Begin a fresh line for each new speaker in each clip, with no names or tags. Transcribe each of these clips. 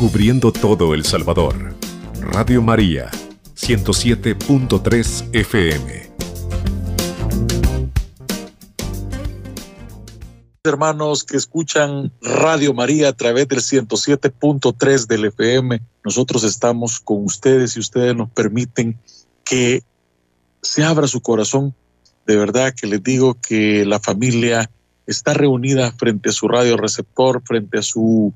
cubriendo todo El Salvador. Radio María, 107.3 FM.
Hermanos que escuchan Radio María a través del 107.3 del FM, nosotros estamos con ustedes y ustedes nos permiten que se abra su corazón. De verdad que les digo que la familia está reunida frente a su radio receptor, frente a su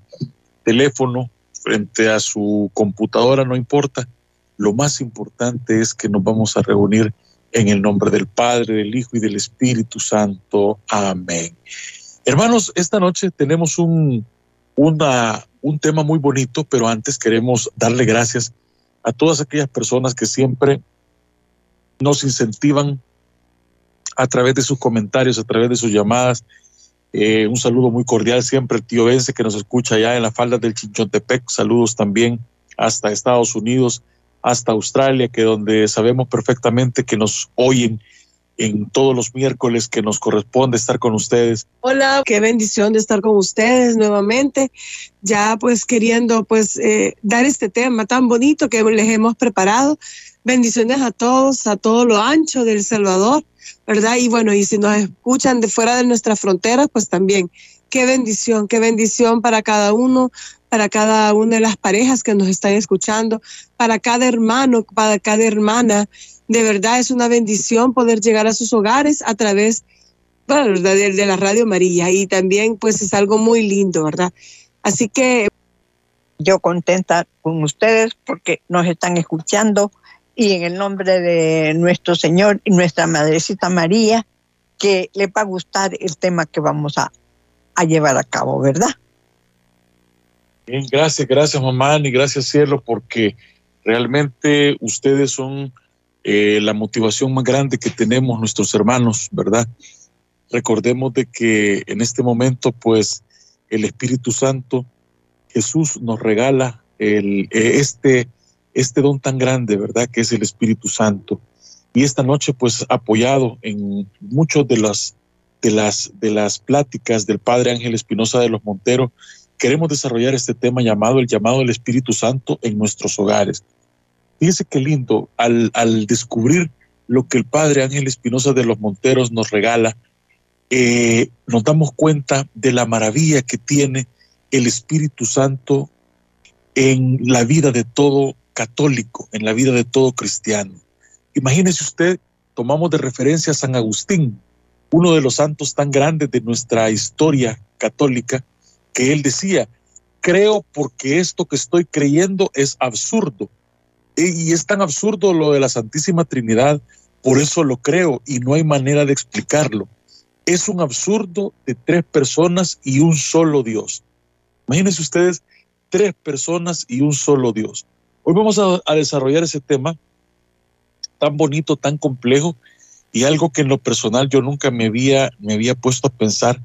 teléfono, frente a su computadora, no importa. Lo más importante es que nos vamos a reunir en el nombre del Padre, del Hijo y del Espíritu Santo. Amén. Hermanos, esta noche tenemos un, una, un tema muy bonito, pero antes queremos darle gracias a todas aquellas personas que siempre nos incentivan a través de sus comentarios, a través de sus llamadas, eh, un saludo muy cordial siempre tío Vence que nos escucha allá en la falda del Chinchontepec. Saludos también hasta Estados Unidos, hasta Australia, que donde sabemos perfectamente que nos oyen en todos los miércoles que nos corresponde estar con ustedes.
Hola, qué bendición de estar con ustedes nuevamente, ya pues queriendo pues eh, dar este tema tan bonito que les hemos preparado. Bendiciones a todos, a todo lo ancho del Salvador ¿verdad? Y bueno, y si nos escuchan de fuera de nuestras fronteras, pues también, qué bendición, qué bendición para cada uno, para cada una de las parejas que nos están escuchando, para cada hermano, para cada hermana. De verdad es una bendición poder llegar a sus hogares a través de, de la Radio María y también pues es algo muy lindo, ¿verdad? Así que...
Yo contenta con ustedes porque nos están escuchando y en el nombre de nuestro Señor y nuestra Madrecita María, que le va a gustar el tema que vamos a, llevar a cabo, ¿verdad?
Bien, gracias, gracias mamá y gracias cielo, porque realmente ustedes son eh, la motivación más grande que tenemos nuestros hermanos, ¿verdad? Recordemos de que en este momento, pues, el Espíritu Santo, Jesús nos regala el, eh, este este don tan grande, ¿verdad? Que es el Espíritu Santo. Y esta noche, pues, apoyado en muchas de las, de las, de las pláticas del Padre Ángel Espinosa de los Monteros, queremos desarrollar este tema llamado el llamado del Espíritu Santo en nuestros hogares. Fíjese qué lindo, al, al descubrir lo que el Padre Ángel Espinosa de los Monteros nos regala, eh, nos damos cuenta de la maravilla que tiene el Espíritu Santo en la vida de todo católico, en la vida de todo cristiano. Imagínese usted, tomamos de referencia a San Agustín, uno de los santos tan grandes de nuestra historia católica, que él decía, creo porque esto que estoy creyendo es absurdo. E, y es tan absurdo lo de la Santísima Trinidad, por eso lo creo y no hay manera de explicarlo. Es un absurdo de tres personas y un solo Dios. Imagínense ustedes, tres personas y un solo Dios. Hoy vamos a, desarrollar ese tema tan bonito, tan complejo y algo que en lo personal yo nunca me había, me había puesto a pensar.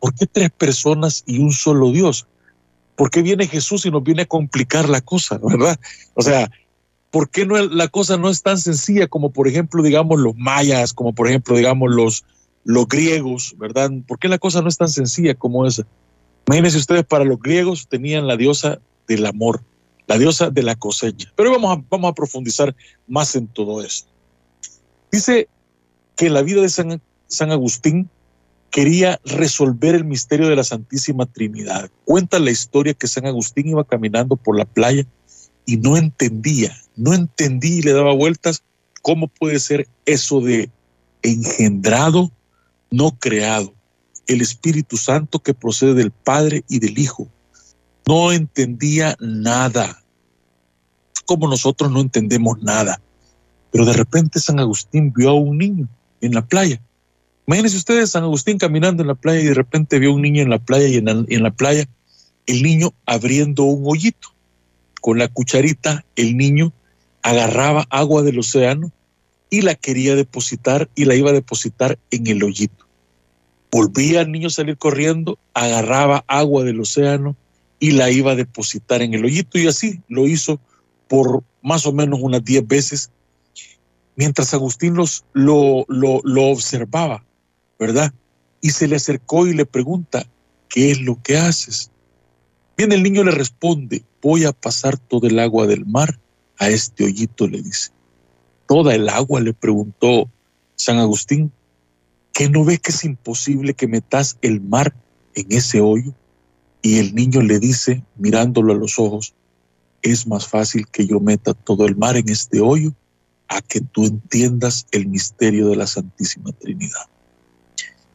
¿Por qué tres personas y un solo Dios? ¿Por qué viene Jesús y nos viene a complicar la cosa, verdad? O sea, ¿por qué no, la cosa no es tan sencilla como, por ejemplo, digamos, los mayas, como, por ejemplo, digamos, los, los griegos, ¿verdad? ¿Por qué la cosa no es tan sencilla como esa? Imagínense ustedes, para los griegos tenían la diosa del amor la diosa de la cosecha. Pero vamos a, vamos a profundizar más en todo esto. Dice que la vida de San, San Agustín quería resolver el misterio de la Santísima Trinidad. Cuenta la historia que San Agustín iba caminando por la playa y no entendía, no entendía y le daba vueltas cómo puede ser eso de engendrado, no creado, el Espíritu Santo que procede del Padre y del Hijo, no entendía nada, como nosotros no entendemos nada. Pero de repente San Agustín vio a un niño en la playa. Imagínense ustedes San Agustín caminando en la playa y de repente vio a un niño en la playa y en la, en la playa el niño abriendo un hoyito. Con la cucharita el niño agarraba agua del océano y la quería depositar y la iba a depositar en el hoyito. Volvía el niño a salir corriendo, agarraba agua del océano y la iba a depositar en el hoyito y así lo hizo por más o menos unas 10 veces mientras Agustín los, lo, lo, observaba, ¿verdad? Y se le acercó y le pregunta, ¿qué es lo que haces? Viene el niño le responde, voy a pasar todo el agua del mar a este hoyito, le dice. Toda el agua, le preguntó San Agustín, ¿que no ves que es imposible que metas el mar en ese hoyo? Y el niño le dice, mirándolo a los ojos, es más fácil que yo meta todo el mar en este hoyo a que tú entiendas el misterio de la Santísima Trinidad.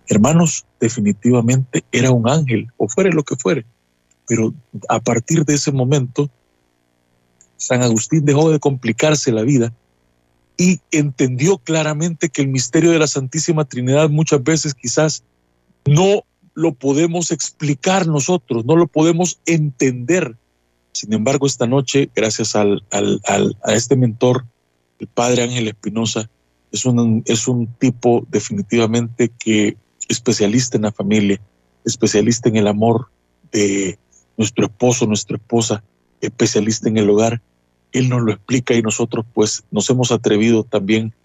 Hermanos, definitivamente era un ángel, o fuere lo que fuere, pero a partir de ese momento, San Agustín dejó de complicarse la vida y entendió claramente que el misterio de la Santísima Trinidad muchas veces quizás no lo podemos explicar nosotros, no lo podemos entender. Sin embargo, esta noche, gracias al, a este mentor, el padre Ángel Espinosa, es un, es un tipo definitivamente que especialista en la familia, especialista en el amor de nuestro esposo, nuestra esposa, especialista en el hogar. Él nos lo explica y nosotros pues nos hemos atrevido también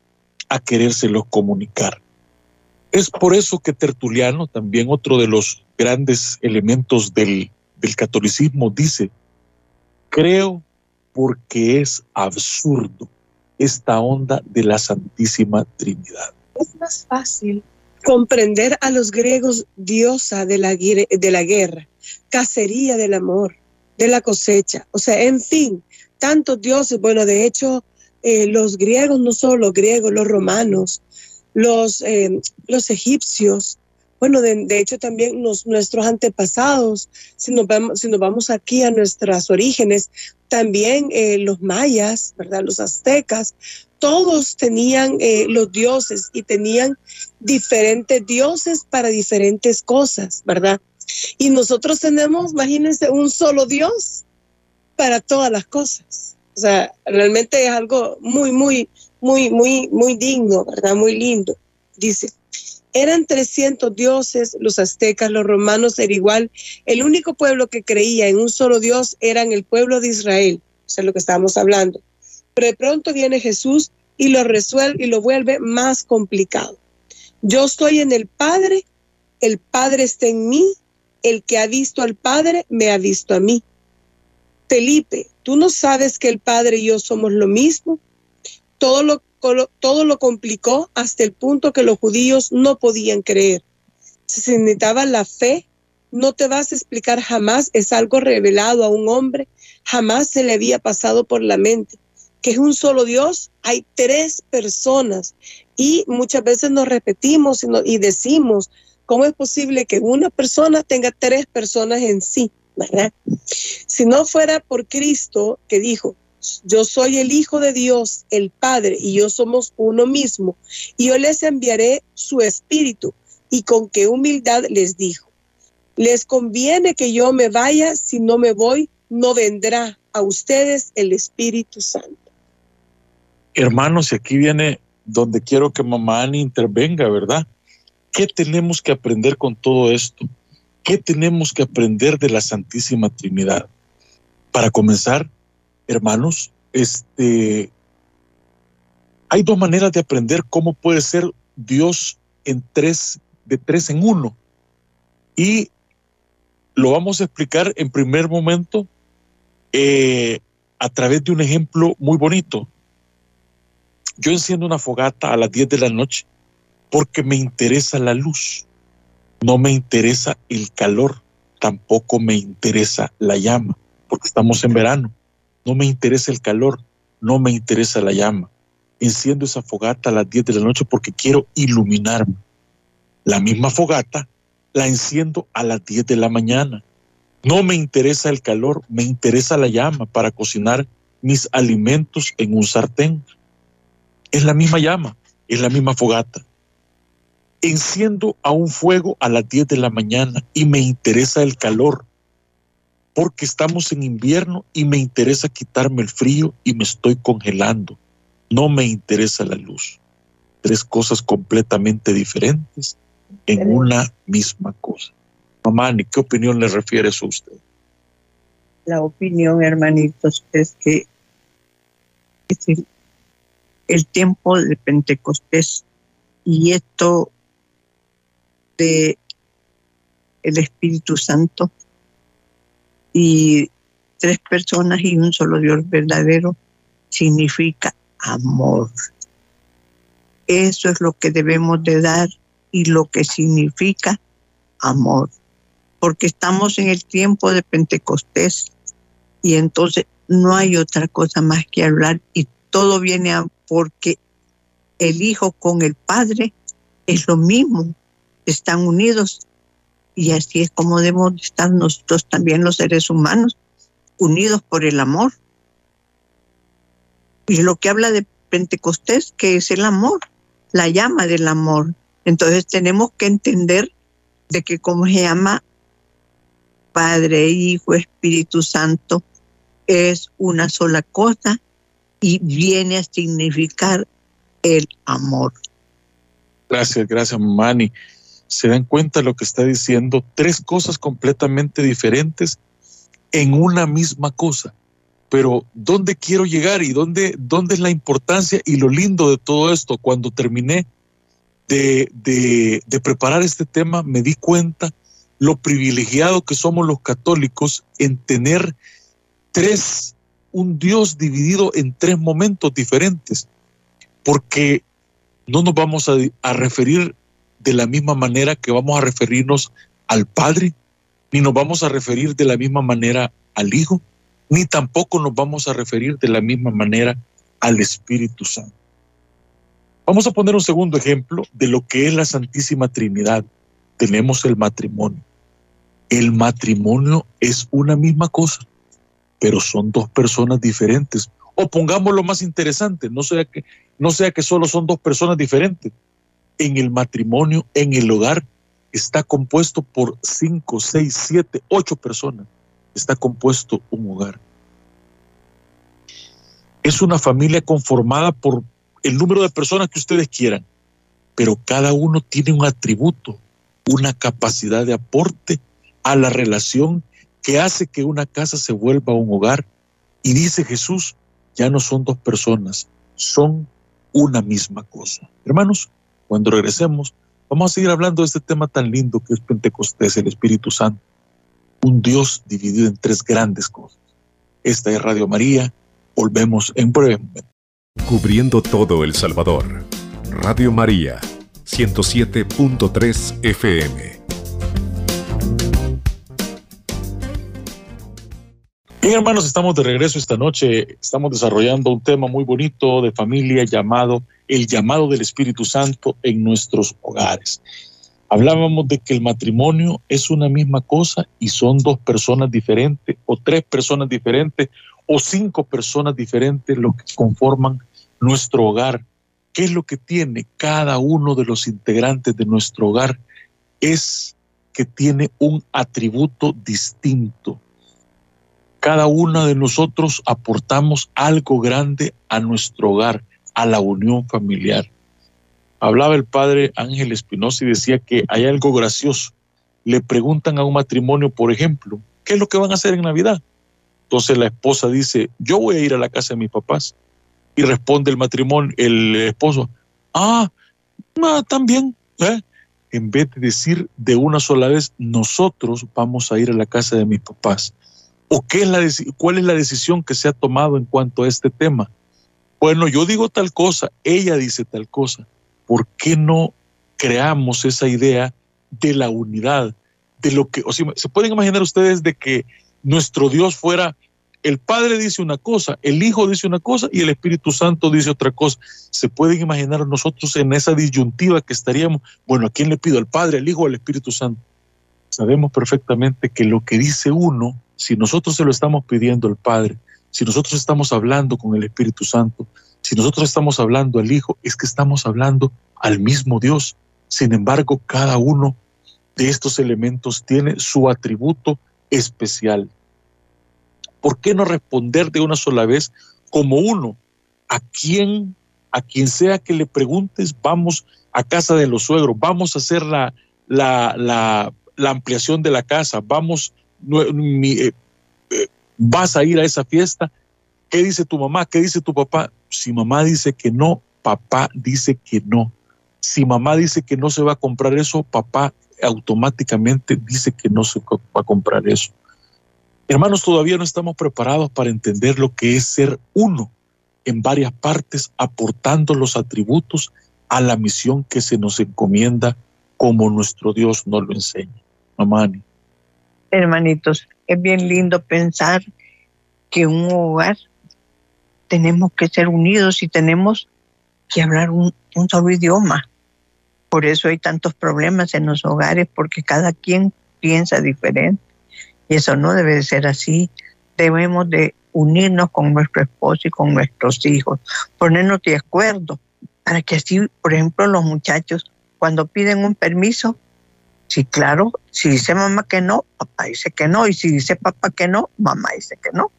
a querérselo comunicar. Es por eso que Tertuliano, también otro de los grandes elementos del, catolicismo, dice, creo porque es absurdo esta onda de la Santísima Trinidad.
Es más fácil comprender a los griegos diosa de la, de la guerra, cacería del amor, de la cosecha, o sea, en fin, tantos dioses, bueno, de hecho, eh, los griegos, no solo los griegos, los romanos, los, eh, los egipcios, bueno, de, hecho también nuestros antepasados, si nos, vamos, si nos vamos aquí a nuestras orígenes, también eh, los mayas, ¿verdad? Los aztecas, todos tenían eh, los dioses y tenían diferentes dioses para diferentes cosas, ¿verdad? Y nosotros tenemos, imagínense, un solo Dios para todas las cosas. O sea, realmente es algo muy, muy, muy, muy, muy digno, ¿verdad? Muy lindo. Dice, eran 300 dioses, los aztecas, los romanos era igual. El único pueblo que creía en un solo Dios eran el pueblo de Israel, o sea, lo que estábamos hablando. Pero de pronto viene Jesús y lo resuelve y lo vuelve más complicado. Yo estoy en el Padre, el Padre está en mí, el que ha visto al Padre me ha visto a mí. Felipe, ¿tú no sabes que el Padre y yo somos lo mismo? Todo lo, todo lo complicó hasta el punto que los judíos no podían creer. Se necesitaba la fe. No te vas a explicar jamás, es algo revelado a un hombre, jamás se le había pasado por la mente que es un solo Dios, hay tres personas y muchas veces nos repetimos y, decimos, ¿cómo es posible que una persona tenga tres personas en sí? ¿verdad? Si no fuera por Cristo que dijo, yo soy el Hijo de Dios, el Padre, y yo somos uno mismo, y yo les enviaré su Espíritu. Y con qué humildad les dijo, les conviene que yo me vaya, si no me voy, no vendrá a ustedes el Espíritu Santo.
Hermanos, y aquí viene donde quiero que mamá Ani intervenga, ¿verdad? ¿Qué tenemos que aprender con todo esto? ¿Qué tenemos que aprender de la Santísima Trinidad? Para comenzar, hermanos, este, hay dos maneras de aprender cómo puede ser Dios en tres, de tres en uno. Y lo vamos a explicar en primer momento eh, a través de un ejemplo muy bonito. Yo enciendo una fogata a las 10 de la noche porque me interesa la luz, no me interesa el calor, tampoco me interesa la llama, porque estamos en verano no me interesa el calor, no me interesa la llama. Enciendo esa fogata a las 10 de la noche porque quiero iluminarme. La misma fogata la enciendo a las 10 de la mañana. No me interesa el calor, me interesa la llama para cocinar mis alimentos en un sartén. Es la misma llama, es la misma fogata. Enciendo a un fuego a las 10 de la mañana y me interesa el calor, porque estamos en invierno y me interesa quitarme el frío y me estoy congelando. No me interesa la luz. Tres cosas completamente diferentes en una misma cosa. Mamá, ¿qué opinión le refiere eso a usted?
La opinión, hermanitos, es que es el, el tiempo de Pentecostés y esto de el Espíritu Santo y tres personas y un solo Dios verdadero significa amor. Eso es lo que debemos de dar y lo que significa amor. Porque estamos en el tiempo de Pentecostés y entonces no hay otra cosa más que hablar y todo viene a porque el Hijo con el Padre es lo mismo, están unidos y así es como debemos estar nosotros también los seres humanos, unidos por el amor. Y lo que habla de Pentecostés, que es el amor, la llama del amor. Entonces tenemos que entender de que como se llama Padre, Hijo, Espíritu Santo, es una sola cosa y viene a significar el amor.
Gracias, gracias, Mani. Se dan cuenta de lo que está diciendo, tres cosas completamente diferentes en una misma cosa. Pero ¿dónde quiero llegar y dónde, dónde es la importancia y lo lindo de todo esto? Cuando terminé de, preparar este tema, me di cuenta lo privilegiado que somos los católicos en tener tres, un Dios dividido en tres momentos diferentes, porque no nos vamos a, a referir de la misma manera que vamos a referirnos al Padre, ni nos vamos a referir de la misma manera al Hijo, ni tampoco nos vamos a referir de la misma manera al Espíritu Santo. Vamos a poner un segundo ejemplo de lo que es la Santísima Trinidad. Tenemos el matrimonio. El matrimonio es una misma cosa, pero son dos personas diferentes. O pongámoslo más interesante, no sea que, no sea que solo son dos personas diferentes. En el matrimonio, en el hogar, está compuesto por cinco, seis, siete, ocho personas. Está compuesto un hogar. Es una familia conformada por el número de personas que ustedes quieran, pero cada uno tiene un atributo, una capacidad de aporte a la relación que hace que una casa se vuelva un hogar. Y dice Jesús, ya no son dos personas, son una misma cosa. Hermanos, cuando regresemos, Vamos a seguir hablando de este tema tan lindo que es Pentecostés, el Espíritu Santo, un Dios dividido en tres grandes cosas. Esta es Radio María, volvemos en breve.
Cubriendo todo El Salvador, Radio María, 107.3 FM.
Bien, hermanos, estamos de regreso esta noche. Estamos desarrollando un tema muy bonito de familia llamado el llamado del Espíritu Santo en nuestros hogares. Hablábamos de que el matrimonio es una misma cosa y son dos personas diferentes o tres personas diferentes o cinco personas diferentes lo que conforman nuestro hogar. ¿Qué es lo que tiene cada uno de los integrantes de nuestro hogar? Es que tiene un atributo distinto cada uno de nosotros aportamos algo grande a nuestro hogar, a la unión familiar. Hablaba el padre Ángel Espinosa y decía que hay algo gracioso. Le preguntan a un matrimonio, por ejemplo, ¿qué es lo que van a hacer en Navidad? Entonces la esposa dice, yo voy a ir a la casa de mis papás. Y responde el matrimonio, el esposo, ah, no, también. ¿eh? En vez de decir de una sola vez, nosotros vamos a ir a la casa de mis papás ¿O qué es la, cuál es la decisión que se ha tomado en cuanto a este tema? Bueno, yo digo tal cosa, ella dice tal cosa. ¿Por qué no creamos esa idea de la unidad? De lo que, se pueden imaginar ustedes de que nuestro Dios fuera el Padre dice una cosa, el Hijo dice una cosa y el Espíritu Santo dice otra cosa. ¿Se pueden imaginar nosotros en esa disyuntiva que estaríamos? Bueno, ¿a quién le pido? ¿Al Padre, al Hijo o al Espíritu Santo? Sabemos perfectamente que lo que dice uno si nosotros se lo estamos pidiendo al Padre, si nosotros estamos hablando con el Espíritu Santo, si nosotros estamos hablando al Hijo, es que estamos hablando al mismo Dios. Sin embargo, cada uno de estos elementos tiene su atributo especial. ¿Por qué no responder de una sola vez como uno? ¿A quién, a quien sea que le preguntes, vamos a casa de los suegros, vamos a hacer la, la, la, ampliación de la casa, vamos vas a ir a esa fiesta. ¿Qué dice tu mamá? ¿Qué dice tu papá? Si mamá dice que no, papá dice que no. Si mamá dice que no se va a comprar eso, papá automáticamente dice que no se va a comprar eso. Hermanos, todavía no estamos preparados para entender lo que es ser uno en varias partes, aportando los atributos a la misión que se nos encomienda como nuestro Dios nos lo enseña. Mamá
Hermanitos, es bien lindo pensar que un hogar tenemos que ser unidos y tenemos que hablar un, solo idioma. Por eso hay tantos problemas en los hogares, porque cada quien piensa diferente. Y eso no debe de ser así. Debemos de unirnos con nuestro esposo y con nuestros hijos, ponernos de acuerdo para que así, por ejemplo, los muchachos, cuando piden un permiso, sí, claro, si dice mamá que no, papá dice que no, y si dice papá que no, mamá dice que no.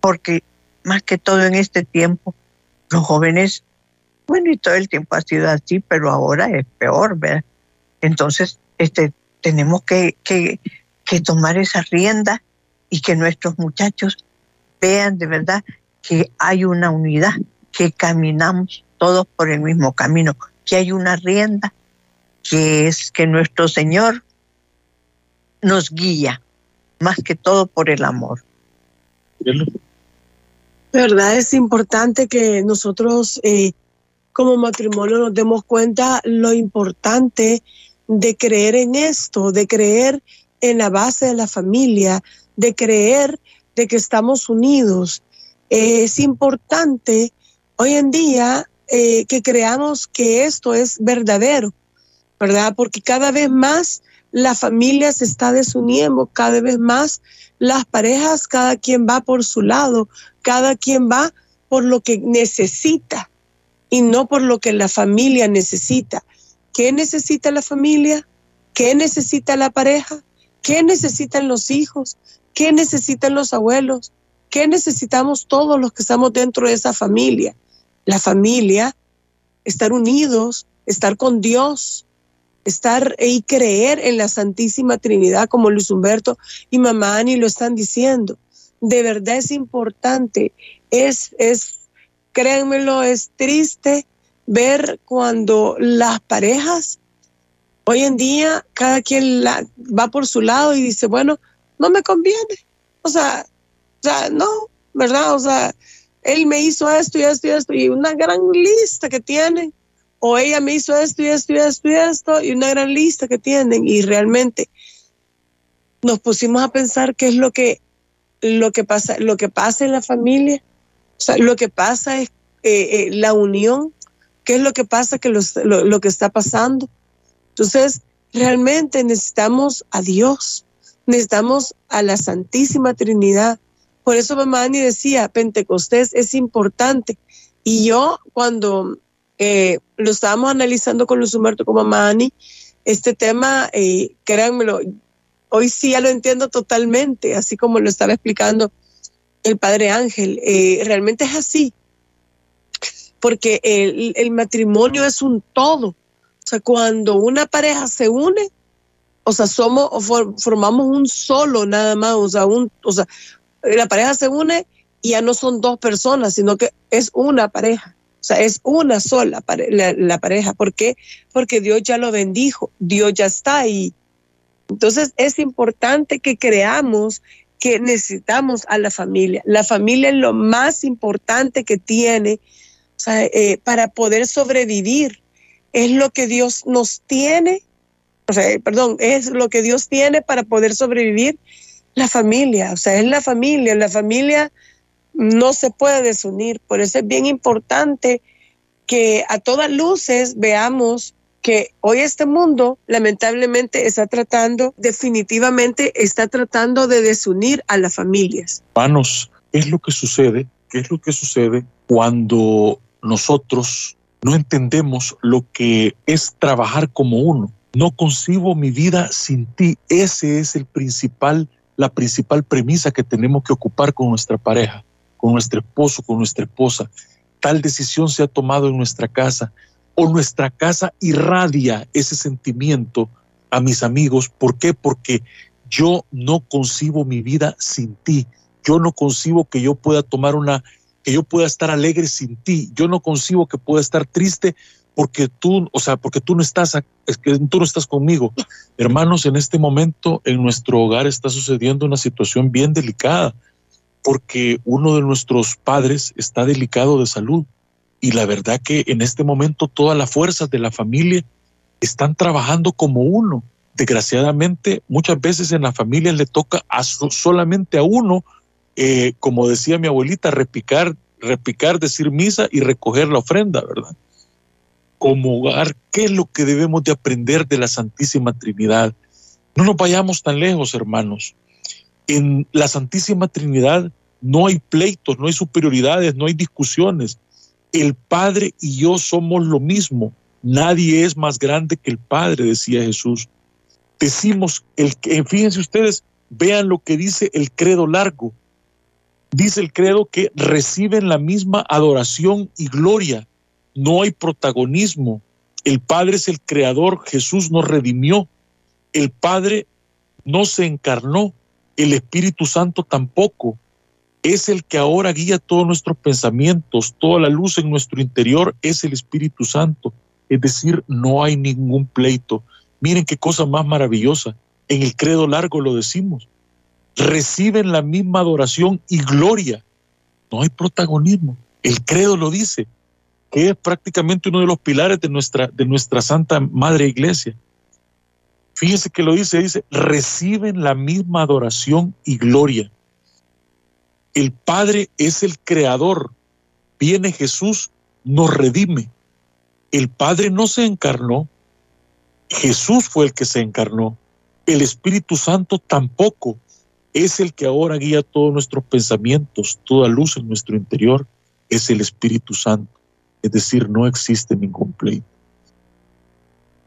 Porque más que todo en este tiempo, los jóvenes, bueno, y todo el tiempo ha sido así, pero ahora es peor, ¿verdad? Entonces, este, tenemos que, que, que tomar esa rienda y que nuestros muchachos vean de verdad que hay una unidad, que caminamos todos por el mismo camino, que hay una rienda, que es que nuestro Señor nos guía, más que todo por el amor.
¿Verdad? Es importante que nosotros eh, como matrimonio nos demos cuenta lo importante de creer en esto, de creer en la base de la familia, de creer de que estamos unidos. Eh, es importante hoy en día eh, que creamos que esto es verdadero, ¿verdad? Porque cada vez más la familia se está desuniendo, cada vez más las parejas, cada quien va por su lado, cada quien va por lo que necesita y no por lo que la familia necesita. ¿Qué necesita la familia? ¿Qué necesita la pareja? ¿Qué necesitan los hijos? ¿Qué necesitan los abuelos? ¿Qué necesitamos todos los que estamos dentro de esa familia? La familia, estar unidos, estar con Dios, estar y creer en la Santísima Trinidad, como Luis Humberto y mamá Ani lo están diciendo. De verdad es importante, es, es, créanmelo, es triste ver cuando las parejas, hoy en día, cada quien la, va por su lado y dice, bueno, no me conviene. O sea, o sea, no, ¿verdad? O sea, él me hizo esto y esto y esto y una gran lista que tienen. O ella me hizo esto y esto y esto y esto y una gran lista que tienen. Y realmente nos pusimos a pensar qué es lo que, lo que pasa, lo que pasa en la familia. O sea, lo que pasa es eh, eh, la unión, qué es lo que pasa, que lo, lo que está pasando. Entonces, realmente necesitamos a Dios necesitamos a la Santísima Trinidad. Por eso mamá Ani decía, Pentecostés es importante. Y yo cuando eh, lo estábamos analizando con Luz Humberto, con mamá Ani, este tema, eh, créanmelo, hoy sí ya lo entiendo totalmente, así como lo estaba explicando el Padre Ángel. Eh, realmente es así, porque el, el matrimonio es un todo. O sea, cuando una pareja se une, o sea, somos, formamos un solo nada más, o sea, un, o sea, la pareja se une y ya no son dos personas, sino que es una pareja. O sea, es una sola la, pareja. ¿Por qué? Porque Dios ya lo bendijo, Dios ya está ahí. Entonces es importante que creamos que necesitamos a la familia. La familia es lo más importante que tiene eh, para poder sobrevivir. Es lo que Dios nos tiene o sea, perdón, es lo que Dios tiene para poder sobrevivir la familia, o sea, es la familia, la familia no se puede desunir, por eso es bien importante que a todas luces veamos que hoy este mundo lamentablemente está tratando, definitivamente está tratando de desunir a las familias.
¿qué es lo que sucede? ¿Qué es lo que sucede cuando nosotros no entendemos lo que es trabajar como uno? No concibo mi vida sin ti. Ese es el principal, la principal premisa que tenemos que ocupar con nuestra pareja, con nuestro esposo, con nuestra esposa. Tal decisión se ha tomado en nuestra casa o nuestra casa irradia ese sentimiento a mis amigos. ¿Por qué? Porque yo no concibo mi vida sin ti. Yo no concibo que yo pueda tomar una, que yo pueda estar alegre sin ti. Yo no concibo que pueda estar triste porque tú, o sea, porque tú no estás, es que tú no estás conmigo. Hermanos, en este momento en nuestro hogar está sucediendo una situación bien delicada, porque uno de nuestros padres está delicado de salud y la verdad que en este momento todas las fuerzas de la familia están trabajando como uno. Desgraciadamente, muchas veces en la familia le toca a solamente a uno, eh, como decía mi abuelita, repicar, repicar, decir misa y recoger la ofrenda, ¿verdad? Como hogar, ¿qué es lo que debemos de aprender de la Santísima Trinidad? No nos vayamos tan lejos, hermanos. En la Santísima Trinidad no hay pleitos, no hay superioridades, no hay discusiones el Padre y yo somos lo mismo. Nadie es más grande que el Padre, decía Jesús. Decimos, el, fíjense ustedes, vean lo que dice el credo largo. Dice el credo que reciben la misma adoración y gloria. No hay protagonismo. El Padre es el creador, Jesús nos redimió. El Padre no se encarnó, el Espíritu Santo tampoco es el que ahora guía todos nuestros pensamientos, toda la luz en nuestro interior es el Espíritu Santo. Es decir, no hay ningún pleito. Miren qué cosa más maravillosa. En el credo largo lo decimos. Reciben la misma adoración y gloria. No hay protagonismo. El credo lo dice, que es prácticamente uno de los pilares de nuestra, de nuestra Santa Madre Iglesia. Fíjense que lo dice, dice, reciben la misma adoración y gloria el Padre es el creador. Viene Jesús, nos redime. El Padre no se encarnó. Jesús fue el que se encarnó. El Espíritu Santo tampoco es el que ahora guía todos nuestros pensamientos, toda luz en nuestro interior, es el Espíritu Santo. Es decir, no existe ningún pleito.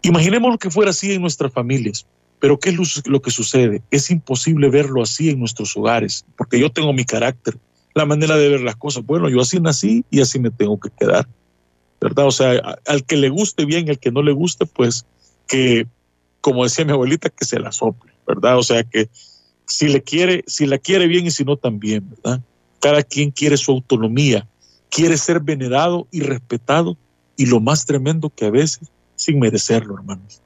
Imaginemos que fuera así en nuestras familias. Pero ¿qué es lo que sucede? Es imposible verlo así en nuestros hogares, porque yo tengo mi carácter, la manera de ver las cosas. Bueno, yo así nací y así me tengo que quedar, ¿verdad? O sea, al que le guste bien, al que no le guste, pues que, como decía mi abuelita, que se la sople, ¿verdad? O sea, que si le quiere, si la quiere bien y si no también, ¿verdad? Cada quien quiere su autonomía, quiere ser venerado y respetado y lo más tremendo que a veces sin merecerlo, hermanos.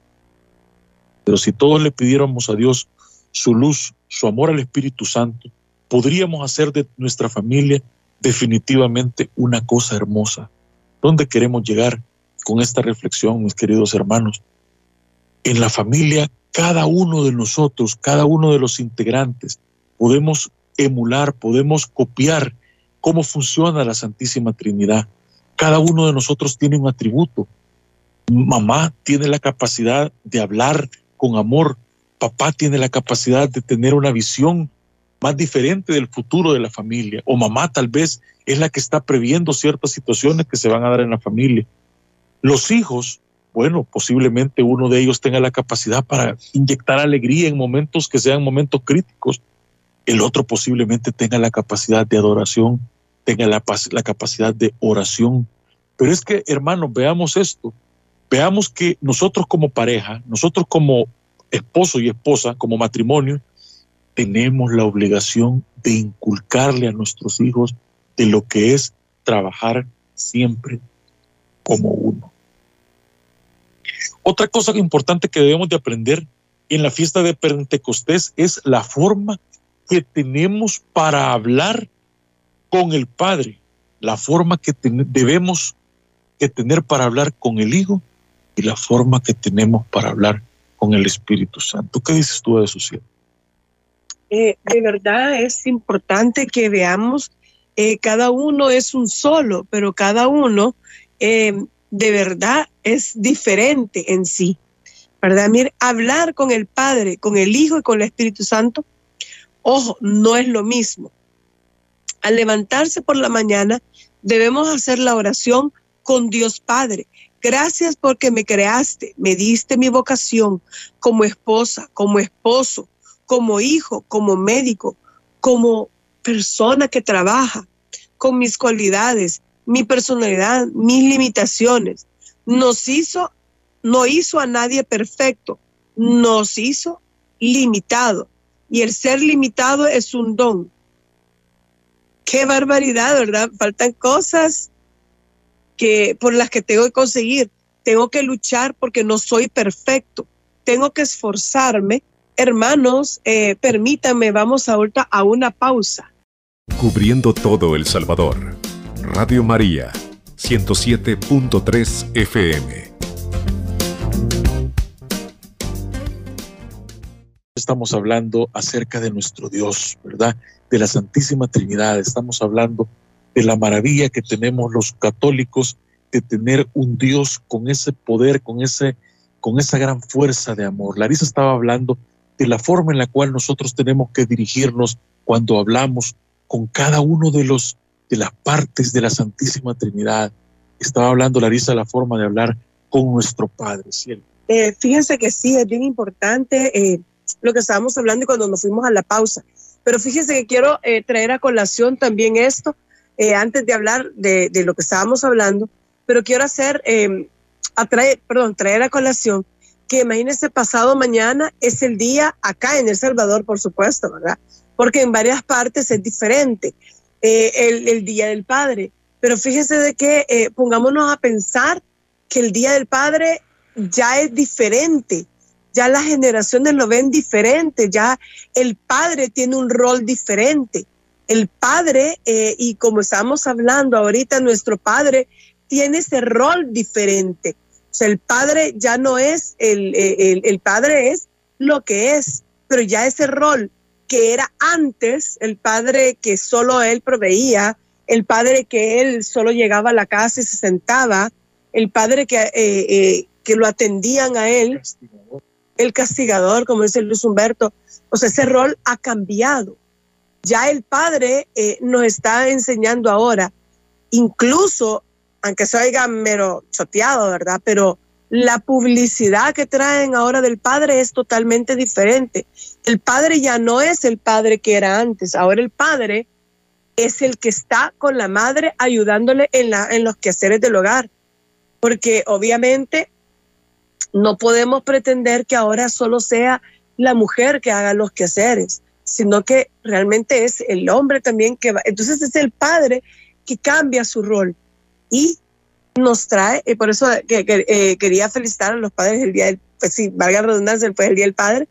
Pero si todos le pidiéramos a Dios su luz, su amor al Espíritu Santo, podríamos hacer de nuestra familia definitivamente una cosa hermosa. ¿Dónde queremos llegar con esta reflexión, mis queridos hermanos? En la familia, cada uno de nosotros, cada uno de los integrantes, podemos emular, podemos copiar cómo funciona la Santísima Trinidad. Cada uno de nosotros tiene un atributo. Mamá tiene la capacidad de hablar con amor. Papá tiene la capacidad de tener una visión más diferente del futuro de la familia. O mamá tal vez es la que está previendo ciertas situaciones que se van a dar en la familia. Los hijos, bueno, posiblemente uno de ellos tenga la capacidad para inyectar alegría en momentos que sean momentos críticos. El otro posiblemente tenga la capacidad de adoración, tenga la, capacidad de oración. Pero es que, hermanos, veamos esto. Veamos que nosotros como pareja, nosotros como esposo y esposa, como matrimonio, tenemos la obligación de inculcarle a nuestros hijos de lo que es trabajar siempre como uno. Otra cosa importante que debemos de aprender en la fiesta de Pentecostés es la forma que tenemos para hablar con el Padre, la forma que debemos que tener para hablar con el Hijo y la forma que tenemos para hablar con el Espíritu Santo. ¿Qué dices tú de eso, Cielo?
Eh, de verdad es importante que veamos, eh, cada uno es un solo, pero cada uno eh, de verdad es diferente en sí. ¿Verdad? Mire, hablar con el Padre, con el Hijo y con el Espíritu Santo, ojo, no es lo mismo. Al levantarse por la mañana, debemos hacer la oración con Dios Padre, Gracias porque me creaste, me diste mi vocación como esposa, como esposo, como hijo, como médico, como persona que trabaja, con mis cualidades, mi personalidad, mis limitaciones. Nos hizo, no hizo a nadie perfecto, nos hizo limitado. Y el ser limitado es un don. Qué barbaridad, ¿verdad? Faltan cosas que, por las que tengo que conseguir. tengo que luchar porque no soy perfecto, tengo que esforzarme. Hermanos, eh, permítanme, vamos ahorita a una pausa.
Cubriendo todo El Salvador. Radio María, 107.3 FM.
Estamos hablando acerca de nuestro Dios, ¿verdad? De la Santísima Trinidad. Estamos hablando de la maravilla que tenemos los católicos de tener un Dios con ese poder, con, ese, con esa gran fuerza de amor. Larisa estaba hablando de la forma en la cual nosotros tenemos que dirigirnos cuando hablamos con cada uno de los de las partes de la Santísima Trinidad. Estaba hablando Larisa la forma de hablar con nuestro Padre
cielo. Eh, fíjense que sí, es bien importante eh, lo que estábamos hablando cuando nos fuimos a la pausa. Pero fíjense que quiero eh, traer a colación también esto, eh, antes de hablar de, de, lo que estábamos hablando, pero quiero hacer, eh, atraer, perdón, traer a colación que imagínense pasado mañana es el día acá en El Salvador, por supuesto, ¿verdad? Porque en varias partes es diferente eh, el, el, Día del Padre. Pero fíjese de que eh, pongámonos a pensar que el Día del Padre ya es diferente, ya las generaciones lo ven diferente, ya el padre tiene un rol diferente. El padre, eh, y como estamos hablando ahorita, nuestro padre tiene ese rol diferente. O sea, el padre ya no es, el, el, el padre es lo que es, pero ya ese rol que era antes, el padre que solo él proveía, el padre que él solo llegaba a la casa y se sentaba, el padre que, eh, eh, que lo atendían a él, el castigador, como dice Luis Humberto, o sea, ese rol ha cambiado. Ya el padre eh, nos está enseñando ahora, incluso aunque se oiga mero choteado, ¿verdad? Pero la publicidad que traen ahora del padre es totalmente diferente. El padre ya no es el padre que era antes, ahora el padre es el que está con la madre ayudándole en, la, en los quehaceres del hogar. Porque obviamente no podemos pretender que ahora solo sea la mujer que haga los quehaceres, sino que realmente es el hombre también que va. Entonces es el padre que cambia su rol y nos trae, y por eso que, que, eh, quería felicitar a los padres el día del, pues sí, valga la redundancia, después del día del padre,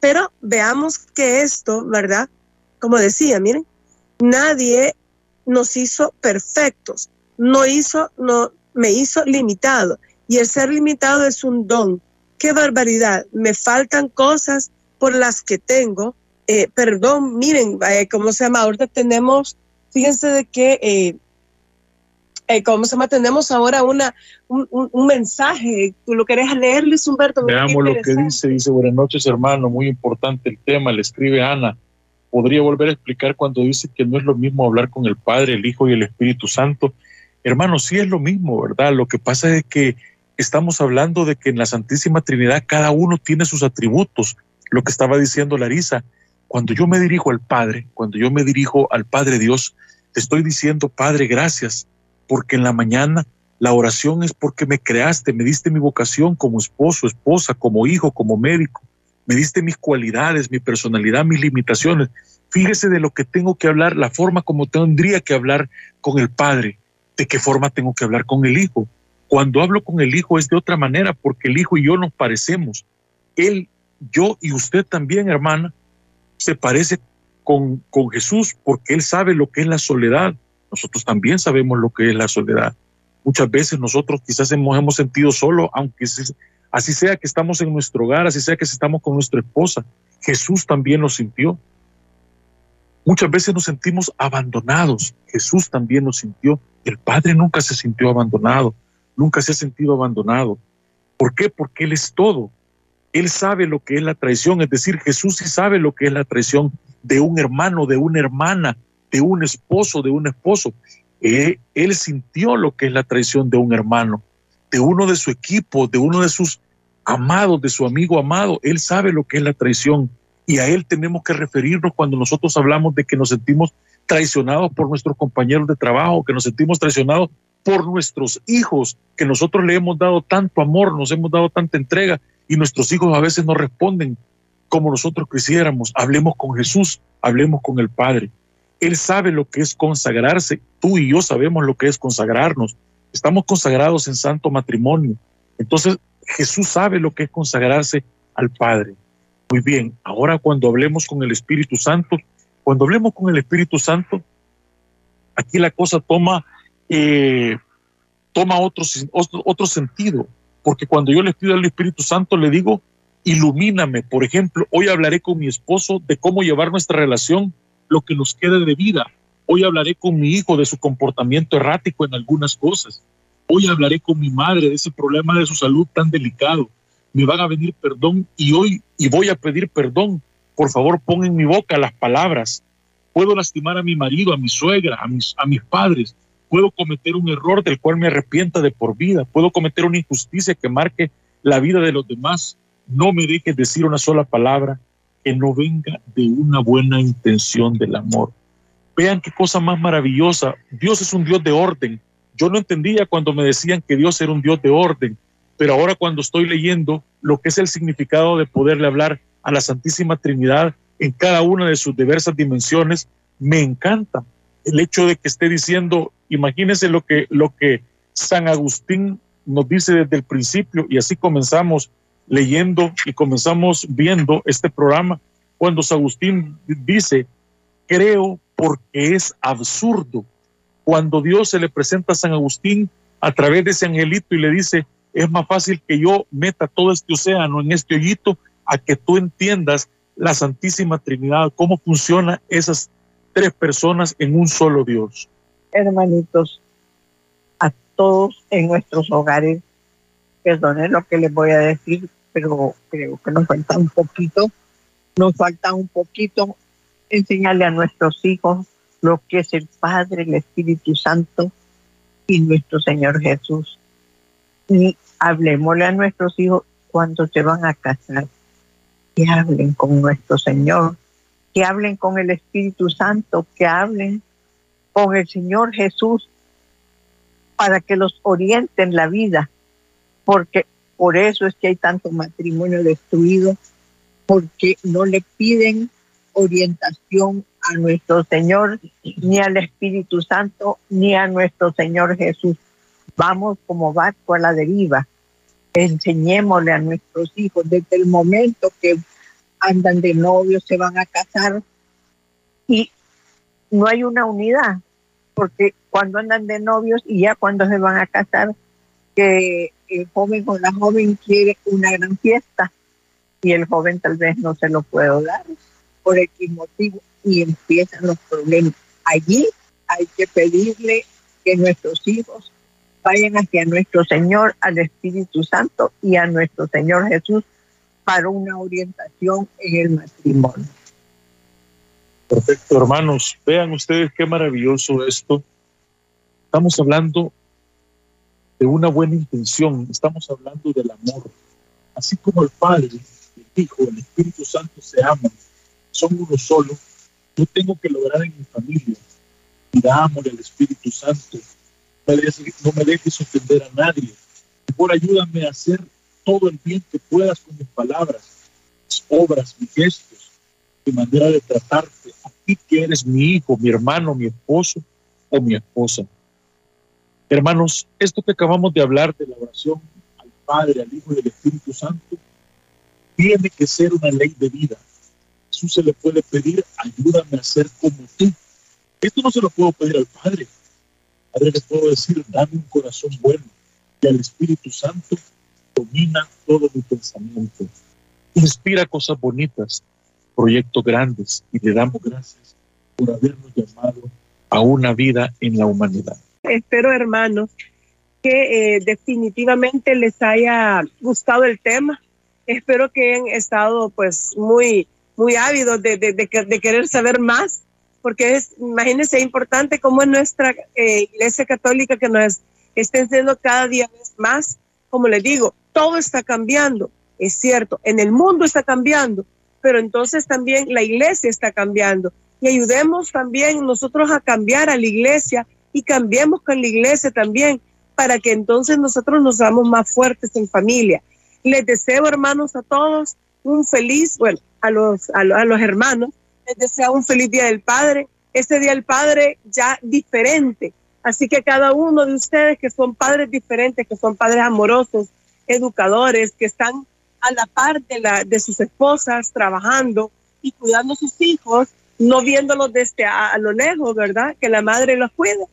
pero veamos que esto, ¿verdad? Como decía, miren, nadie nos hizo perfectos, no hizo, no, me hizo limitado, y el ser limitado es un don. ¡Qué barbaridad! Me faltan cosas por las que tengo, eh, perdón, miren, eh, ¿cómo se llama? Ahorita tenemos, fíjense de que eh, eh, ¿cómo se llama? Tenemos ahora una, un, un, un, mensaje. ¿Tú lo querés leerles, Humberto?
Veamos lo que dice. Dice, buenas noches, hermano. Muy importante el tema. Le escribe Ana. Podría volver a explicar cuando dice que no es lo mismo hablar con el Padre, el Hijo y el Espíritu Santo. Hermano, sí es lo mismo, ¿verdad? Lo que pasa es que estamos hablando de que en la Santísima Trinidad cada uno tiene sus atributos. Lo que estaba diciendo Larisa, cuando yo me dirijo al Padre, cuando yo me dirijo al Padre Dios, estoy diciendo, Padre, gracias porque en la mañana la oración es porque me creaste, me diste mi vocación como esposo, esposa, como hijo, como médico, me diste mis cualidades, mi personalidad, mis limitaciones. Fíjese de lo que tengo que hablar, la forma como tendría que hablar con el Padre, de qué forma tengo que hablar con el Hijo. Cuando hablo con el Hijo es de otra manera, porque el Hijo y yo nos parecemos. Él, yo y usted también, hermana, se parece con, con Jesús porque Él sabe lo que es la soledad, nosotros también sabemos lo que es la soledad. Muchas veces nosotros quizás hemos, hemos sentido solo, aunque así sea que estamos en nuestro hogar, así sea que estamos con nuestra esposa. Jesús también lo sintió. Muchas veces nos sentimos abandonados. Jesús también lo sintió. El Padre nunca se sintió abandonado, nunca se ha sentido abandonado. ¿Por qué? Porque Él es todo. Él sabe lo que es la traición, es decir, Jesús sí sabe lo que es la traición de un hermano, de una hermana, de un esposo, de un esposo. Eh, él sintió lo que es la traición de un hermano, de uno de su equipo, de uno de sus amados, de su amigo amado. Él sabe lo que es la traición y a él tenemos que referirnos cuando nosotros hablamos de que nos sentimos traicionados por nuestros compañeros de trabajo, que nos sentimos traicionados por nuestros hijos, que nosotros le hemos dado tanto amor, nos hemos dado tanta entrega y nuestros hijos a veces no responden como nosotros quisiéramos. Hablemos con Jesús, hablemos con el Padre. Él sabe lo que es consagrarse. Tú y yo sabemos lo que es consagrarnos. Estamos consagrados en santo matrimonio. Entonces, Jesús sabe lo que es consagrarse al Padre. Muy bien, ahora cuando hablemos con el Espíritu Santo, cuando hablemos con el Espíritu Santo, aquí la cosa toma, eh, toma otro, otro, otro sentido, porque cuando yo le pido al Espíritu Santo, le digo, ilumíname. Por ejemplo, hoy hablaré con mi esposo de cómo llevar nuestra relación, lo que nos quede de vida. Hoy hablaré con mi hijo de su comportamiento errático en algunas cosas. Hoy hablaré con mi madre de ese problema de su salud tan delicado. Me van a venir perdón y hoy y voy a pedir perdón. Por favor, pon en mi boca las palabras. Puedo lastimar a mi marido, a mi suegra, a mis, a mis padres. Puedo cometer un error del cual me arrepienta de por vida. Puedo cometer una injusticia que marque la vida de los demás. No me dejes decir una sola palabra que no venga de una buena intención del amor. Vean qué cosa más maravillosa. Dios es un Dios de orden. Yo no entendía cuando me decían que Dios era un Dios de orden, pero ahora cuando estoy leyendo lo que es el significado de poderle hablar a la Santísima Trinidad en cada una de sus diversas dimensiones, me encanta el hecho de que esté diciendo, imagínense lo que, lo que San Agustín nos dice desde el principio, y así comenzamos leyendo y comenzamos viendo este programa, cuando San Agustín dice, creo porque es absurdo. Cuando Dios se le presenta a San Agustín a través de ese angelito y le dice, es más fácil que yo meta todo este océano en este hoyito a que tú entiendas la Santísima Trinidad, cómo funciona esas tres personas en un solo Dios.
Hermanitos, a todos en nuestros hogares, perdonen lo que les voy a decir, pero creo que nos falta un poquito, nos falta un poquito enseñarle a nuestros hijos lo que es el Padre, el Espíritu Santo y nuestro Señor Jesús. Y hablemosle a nuestros hijos cuando se van a casar, que hablen con nuestro Señor, que hablen con el Espíritu Santo, que hablen con el Señor Jesús para que los orienten la vida, porque por eso es que hay tanto matrimonio destruido, porque no le piden orientación a nuestro Señor, ni al Espíritu Santo, ni a nuestro Señor Jesús. Vamos como barco a la deriva. Enseñémosle a nuestros hijos desde el momento que andan de novios, se van a casar y no hay una unidad, porque cuando andan de novios y ya cuando se van a casar, que el joven o la joven quiere una gran fiesta y el joven tal vez no se lo puede dar por X motivo y empiezan los problemas. Allí hay que pedirle que nuestros hijos vayan hacia nuestro Señor, al Espíritu Santo y a nuestro Señor Jesús para una orientación en el matrimonio.
Perfecto, hermanos. Vean ustedes qué maravilloso esto. Estamos hablando de una buena intención, estamos hablando del amor. Así como el Padre, el Hijo, el Espíritu Santo se aman, son uno solo, yo tengo que lograr en mi familia. amor al Espíritu Santo. No me dejes ofender a nadie. Mejor ayúdame a hacer todo el bien que puedas con mis palabras, mis obras, mis gestos, mi manera de tratarte. A ti que eres mi hijo, mi hermano, mi esposo o mi esposa. Hermanos, esto que acabamos de hablar de la oración al Padre, al Hijo y al Espíritu Santo, tiene que ser una ley de vida. Jesús se le puede pedir, ayúdame a ser como tú. Esto no se lo puedo pedir al Padre. Padre le puedo decir, dame un corazón bueno. Y al Espíritu Santo domina todo mi pensamiento. Inspira cosas bonitas, proyectos grandes. Y le damos gracias por habernos llamado a una vida en la humanidad.
Espero, hermanos, que eh, definitivamente les haya gustado el tema. Espero que hayan estado pues muy, muy ávidos de, de, de, querer saber más, porque es, imagínense, importante como es nuestra eh, iglesia católica que nos está enseñando cada día más. Como les digo, todo está cambiando, es cierto, en el mundo está cambiando, pero entonces también la iglesia está cambiando. Y ayudemos también nosotros a cambiar a la iglesia y cambiemos con la iglesia también para que entonces nosotros nos hagamos más fuertes en familia. Les deseo, hermanos, a todos un feliz, bueno, a los, a, los hermanos, les deseo un feliz Día del Padre, ese Día del Padre ya diferente. Así que cada uno de ustedes que son padres diferentes, que son padres amorosos, educadores que están a la par de, la, de sus esposas trabajando y cuidando a sus hijos, no viéndolos desde a, lo lejos, ¿verdad? Que la madre los cuida.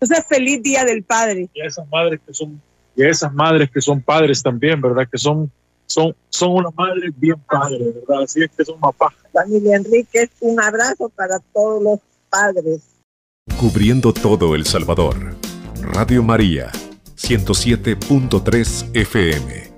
Entonces, feliz Día del Padre.
Y a esas madres que son, y esas madres que son padres también, ¿verdad? Que son, son, son una madre bien padre, ¿verdad? Así es que son papás.
Familia Enrique, un abrazo para todos los padres.
Cubriendo todo El Salvador. Radio María, 107.3 FM.